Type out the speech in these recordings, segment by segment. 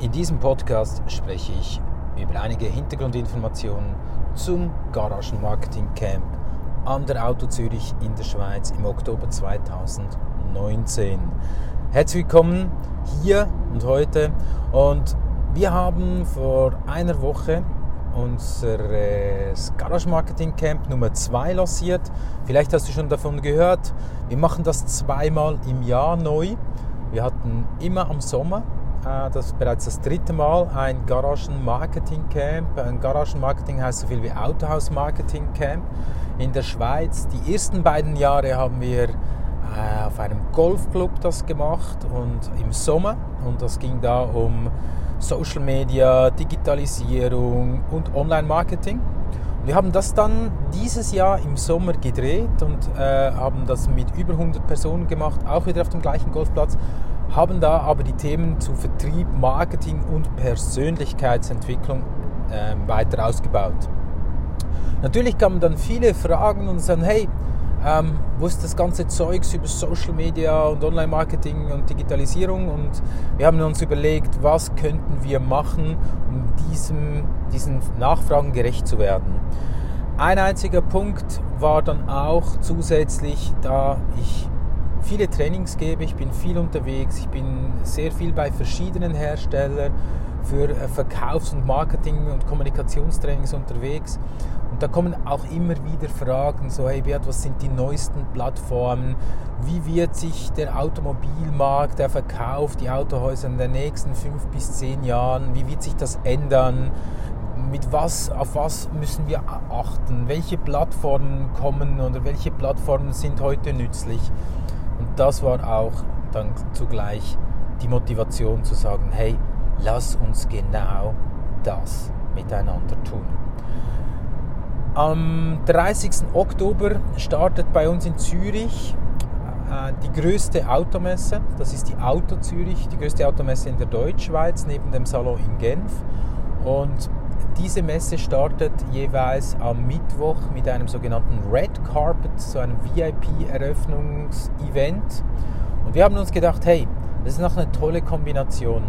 In diesem Podcast spreche ich über einige Hintergrundinformationen zum Garagenmarketing Camp an der Auto Zürich in der Schweiz im Oktober 2019. Herzlich willkommen hier und heute und wir haben vor einer Woche unser Garage Marketing Camp Nummer 2 lanciert. Vielleicht hast du schon davon gehört. Wir machen das zweimal im Jahr neu. Wir hatten immer am Sommer, das ist bereits das dritte Mal, ein Garagen Marketing Camp. Ein Garagen Marketing heißt so viel wie Autohaus Marketing Camp in der Schweiz. Die ersten beiden Jahre haben wir äh, auf einem Golfclub das gemacht und im Sommer und das ging da um Social Media, Digitalisierung und Online-Marketing. Wir haben das dann dieses Jahr im Sommer gedreht und äh, haben das mit über 100 Personen gemacht, auch wieder auf dem gleichen Golfplatz, haben da aber die Themen zu Vertrieb, Marketing und Persönlichkeitsentwicklung äh, weiter ausgebaut. Natürlich kamen dann viele Fragen und sagen, hey, ähm, wo ist das ganze Zeugs über Social Media und Online-Marketing und Digitalisierung und wir haben uns überlegt, was könnten wir machen, um diesem, diesen Nachfragen gerecht zu werden. Ein einziger Punkt war dann auch zusätzlich, da ich viele Trainings gebe, ich bin viel unterwegs, ich bin sehr viel bei verschiedenen Herstellern für äh, Verkaufs- und Marketing- und Kommunikationstrainings unterwegs und da kommen auch immer wieder Fragen, so hey Beat, was sind die neuesten Plattformen? Wie wird sich der Automobilmarkt, der Verkauf, die Autohäuser in den nächsten fünf bis zehn Jahren, wie wird sich das ändern? Mit was, auf was müssen wir achten? Welche Plattformen kommen oder welche Plattformen sind heute nützlich? Und das war auch dann zugleich die Motivation zu sagen, hey, lass uns genau das miteinander tun. Am 30. Oktober startet bei uns in Zürich äh, die größte Automesse. Das ist die Auto Zürich, die größte Automesse in der Deutschschweiz neben dem Salon in Genf. Und diese Messe startet jeweils am Mittwoch mit einem sogenannten Red Carpet, so einem VIP-Eröffnungsevent. Und wir haben uns gedacht, hey, das ist noch eine tolle Kombination.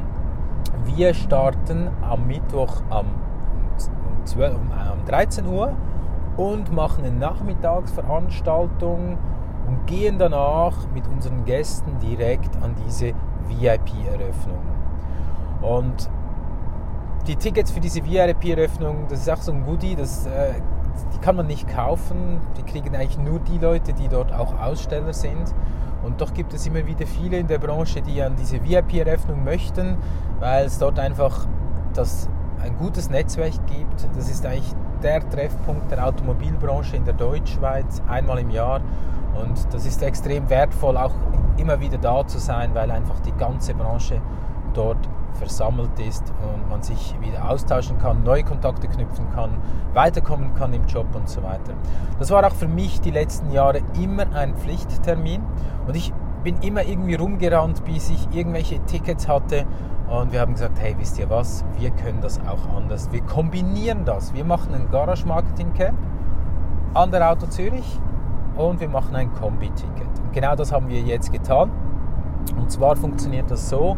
Wir starten am Mittwoch am, 12, um 13 Uhr und machen eine Nachmittagsveranstaltung und gehen danach mit unseren Gästen direkt an diese VIP-Eröffnung. Und die Tickets für diese VIP-Eröffnung, das ist auch so ein Goodie, das, äh, die kann man nicht kaufen. Die kriegen eigentlich nur die Leute, die dort auch Aussteller sind. Und doch gibt es immer wieder viele in der Branche, die an diese VIP-Eröffnung möchten, weil es dort einfach das, ein gutes Netzwerk gibt. Das ist eigentlich der Treffpunkt der Automobilbranche in der Deutschschweiz einmal im Jahr. Und das ist extrem wertvoll, auch immer wieder da zu sein, weil einfach die ganze Branche dort versammelt ist und man sich wieder austauschen kann, neue Kontakte knüpfen kann, weiterkommen kann im Job und so weiter. Das war auch für mich die letzten Jahre immer ein Pflichttermin und ich bin immer irgendwie rumgerannt, bis ich irgendwelche Tickets hatte und wir haben gesagt, hey, wisst ihr was, wir können das auch anders. Wir kombinieren das. Wir machen ein Garage Marketing Camp an der Auto Zürich und wir machen ein Kombi-Ticket. Genau das haben wir jetzt getan. Und zwar funktioniert das so,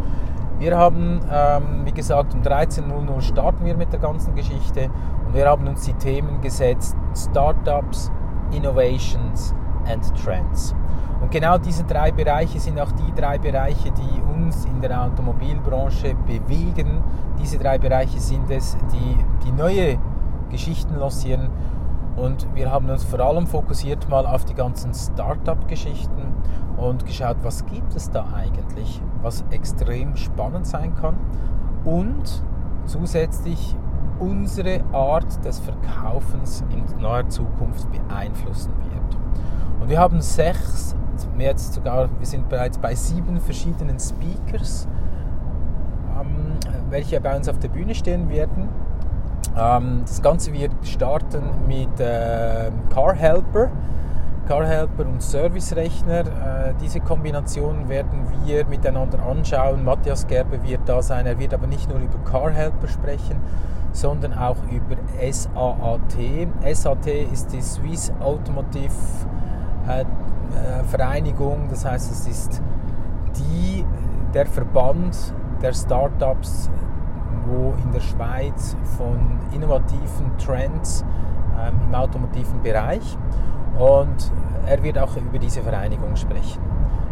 wir haben, ähm, wie gesagt, um 13.00 starten wir mit der ganzen Geschichte und wir haben uns die Themen gesetzt, Startups, Innovations and Trends. Und genau diese drei Bereiche sind auch die drei Bereiche, die uns in der Automobilbranche bewegen. Diese drei Bereiche sind es, die, die neue Geschichten lancieren. Und wir haben uns vor allem fokussiert mal auf die ganzen Startup-Geschichten und geschaut, was gibt es da eigentlich, was extrem spannend sein kann und zusätzlich unsere Art des Verkaufens in naher Zukunft beeinflussen wird. Und wir haben sechs jetzt sogar, wir sind bereits bei sieben verschiedenen Speakers, ähm, welche bei uns auf der Bühne stehen werden. Ähm, das Ganze wird starten mit äh, Car Helper. Car Helper und Servicerechner. Äh, diese Kombination werden wir miteinander anschauen. Matthias Gerber wird da sein. Er wird aber nicht nur über Car Helper sprechen, sondern auch über SAAT. SAT ist die Swiss Automotive äh, äh, Vereinigung, das heißt, es ist die, der Verband der Startups irgendwo in der Schweiz von innovativen Trends ähm, im automotiven Bereich und er wird auch über diese Vereinigung sprechen.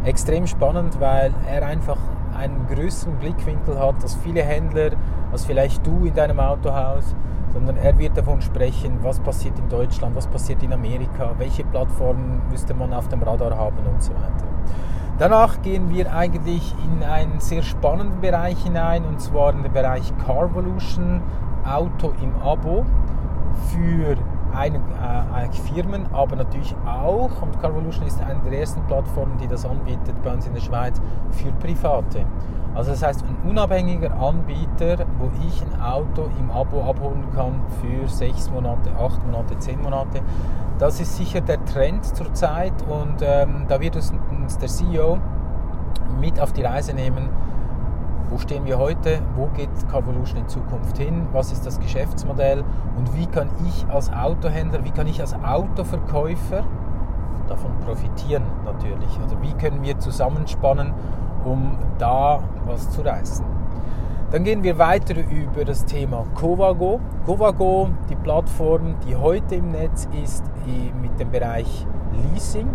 Extrem spannend, weil er einfach einen größeren Blickwinkel hat als viele Händler, als vielleicht du in deinem Autohaus, sondern er wird davon sprechen, was passiert in Deutschland, was passiert in Amerika, welche Plattformen müsste man auf dem Radar haben und so weiter. Danach gehen wir eigentlich in einen sehr spannenden Bereich hinein, und zwar in den Bereich Carvolution, Auto im Abo. Für eine, äh, Firmen, aber natürlich auch, und Carvolution ist eine der ersten Plattformen, die das anbietet bei uns in der Schweiz, für Private. Also das heißt, ein unabhängiger Anbieter, wo ich ein Auto im Abo abholen kann für sechs Monate, acht Monate, zehn Monate. Das ist sicher der Trend zurzeit und ähm, da wird uns der CEO mit auf die Reise nehmen, wo stehen wir heute, wo geht Carvolution in Zukunft hin, was ist das Geschäftsmodell und wie kann ich als Autohändler, wie kann ich als Autoverkäufer davon profitieren natürlich oder wie können wir zusammenspannen, um da was zu reißen. Dann gehen wir weiter über das Thema Covago. Covago, die Plattform, die heute im Netz ist mit dem Bereich Leasing.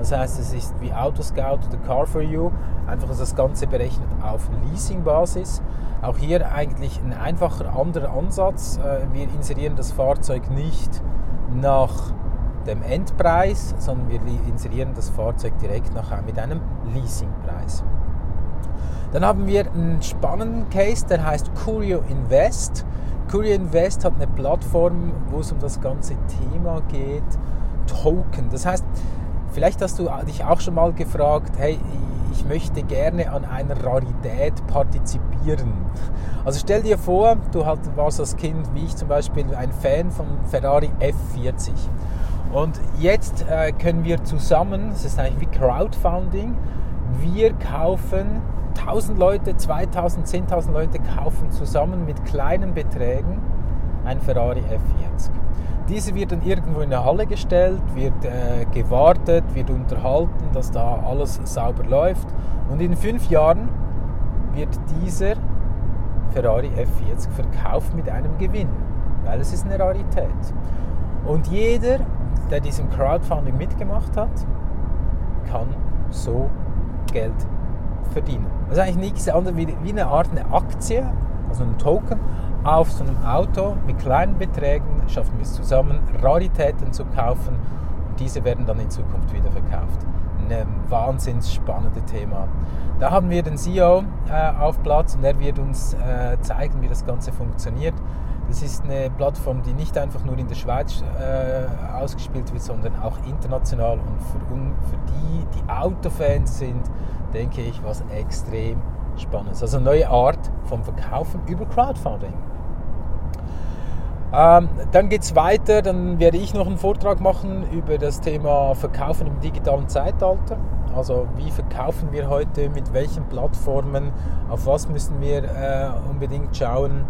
Das heißt, es ist wie Autoscout oder Car for You, einfach das Ganze berechnet auf Leasingbasis. Auch hier eigentlich ein einfacher anderer Ansatz. Äh, wir inserieren das Fahrzeug nicht nach dem Endpreis, sondern wir inserieren das Fahrzeug direkt nachher mit einem Leasingpreis. Dann haben wir einen spannenden Case, der heißt Curio Invest. Curio Invest hat eine Plattform, wo es um das ganze Thema geht, Token. Das heißt, Vielleicht hast du dich auch schon mal gefragt, hey, ich möchte gerne an einer Rarität partizipieren. Also stell dir vor, du warst als Kind, wie ich zum Beispiel, ein Fan von Ferrari F40. Und jetzt äh, können wir zusammen, das ist eigentlich wie Crowdfunding, wir kaufen 1000 Leute, 2000, 10.000 Leute kaufen zusammen mit kleinen Beträgen ein Ferrari F40. Diese wird dann irgendwo in der Halle gestellt, wird äh, gewartet, wird unterhalten, dass da alles sauber läuft. Und in fünf Jahren wird dieser Ferrari F40 verkauft mit einem Gewinn, weil es ist eine Rarität. Und jeder, der diesem Crowdfunding mitgemacht hat, kann so Geld verdienen. Das ist eigentlich nichts anderes wie, wie eine Art eine Aktie, also ein Token, auf so einem Auto mit kleinen Beträgen schaffen wir es zusammen, Raritäten zu kaufen und diese werden dann in Zukunft wieder verkauft. Ein wahnsinnig spannendes Thema. Da haben wir den CEO äh, auf Platz und er wird uns äh, zeigen, wie das Ganze funktioniert. Das ist eine Plattform, die nicht einfach nur in der Schweiz äh, ausgespielt wird, sondern auch international und für, für die, die Autofans sind, denke ich, was extrem spannend ist. Also eine neue Art vom Verkaufen über Crowdfunding. Ähm, dann geht es weiter, dann werde ich noch einen Vortrag machen über das Thema Verkaufen im digitalen Zeitalter. Also wie verkaufen wir heute, mit welchen Plattformen, auf was müssen wir äh, unbedingt schauen.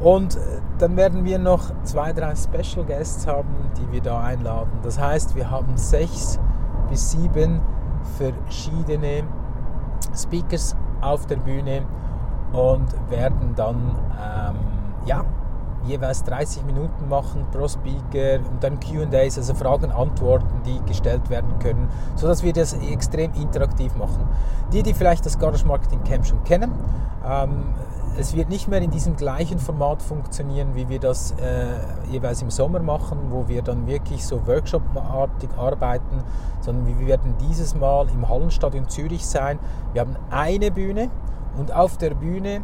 Und äh, dann werden wir noch zwei, drei Special Guests haben, die wir da einladen. Das heißt, wir haben sechs bis sieben verschiedene Speakers auf der Bühne und werden dann ähm, ja, jeweils 30 Minuten machen pro Speaker und dann QAs, also Fragen, Antworten, die gestellt werden können, sodass wir das extrem interaktiv machen. Die, die vielleicht das Garage Marketing Camp schon kennen, ähm, es wird nicht mehr in diesem gleichen Format funktionieren, wie wir das äh, jeweils im Sommer machen, wo wir dann wirklich so Workshop-artig arbeiten, sondern wir werden dieses Mal im Hallenstadion Zürich sein. Wir haben eine Bühne und auf der Bühne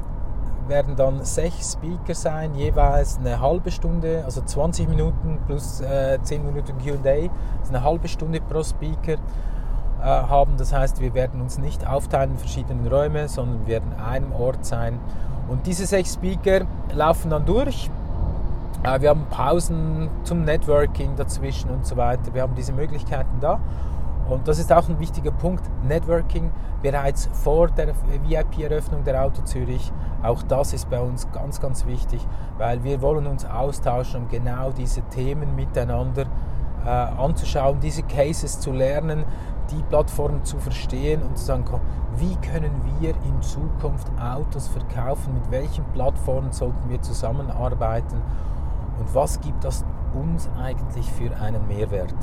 werden dann sechs Speaker sein, jeweils eine halbe Stunde, also 20 Minuten plus äh, 10 Minuten QA, also eine halbe Stunde pro Speaker äh, haben. Das heißt, wir werden uns nicht aufteilen in verschiedene Räume, sondern wir werden an einem Ort sein. Und diese sechs Speaker laufen dann durch. Äh, wir haben Pausen zum Networking dazwischen und so weiter. Wir haben diese Möglichkeiten da. Und das ist auch ein wichtiger Punkt, Networking bereits vor der VIP-Eröffnung der Auto Zürich. Auch das ist bei uns ganz, ganz wichtig, weil wir wollen uns austauschen, um genau diese Themen miteinander äh, anzuschauen, diese Cases zu lernen, die Plattform zu verstehen und zu sagen, wie können wir in Zukunft Autos verkaufen, mit welchen Plattformen sollten wir zusammenarbeiten und was gibt das uns eigentlich für einen Mehrwert.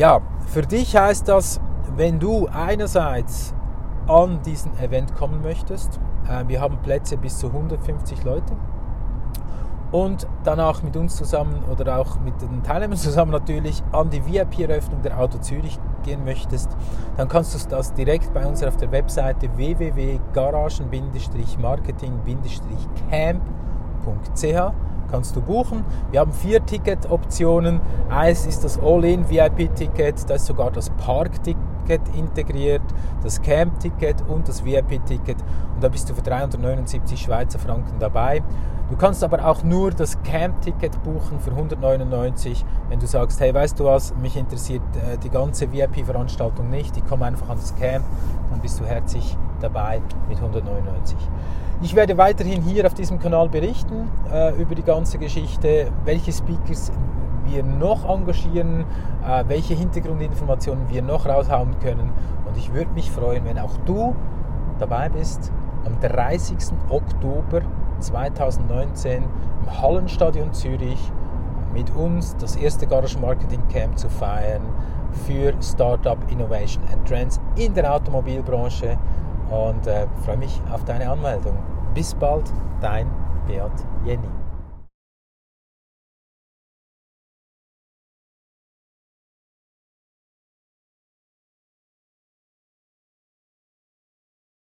Ja, für dich heißt das, wenn du einerseits an diesen Event kommen möchtest, äh, wir haben Plätze bis zu 150 Leute, und danach mit uns zusammen oder auch mit den Teilnehmern zusammen natürlich an die VIP-Eröffnung der Auto Zürich gehen möchtest, dann kannst du das direkt bei uns auf der Webseite www.garagen-marketing-camp.ch kannst du buchen. Wir haben vier Ticketoptionen. Eins ist das All-in VIP-Ticket, da ist sogar das Park-Ticket integriert, das Camp-Ticket und das VIP-Ticket. Und da bist du für 379 Schweizer Franken dabei. Du kannst aber auch nur das Camp-Ticket buchen für 199, wenn du sagst, hey, weißt du was, mich interessiert äh, die ganze VIP-Veranstaltung nicht, ich komme einfach an das Camp, dann bist du herzlich dabei mit 199. Ich werde weiterhin hier auf diesem Kanal berichten äh, über die ganze Geschichte, welche Speakers wir noch engagieren, äh, welche Hintergrundinformationen wir noch raushauen können. Und ich würde mich freuen, wenn auch du dabei bist am 30. Oktober 2019 im Hallenstadion Zürich mit uns das erste Garage Marketing Camp zu feiern für Startup Innovation and Trends in der Automobilbranche und äh, freue mich auf deine Anmeldung. Bis bald, dein Beat Jenny.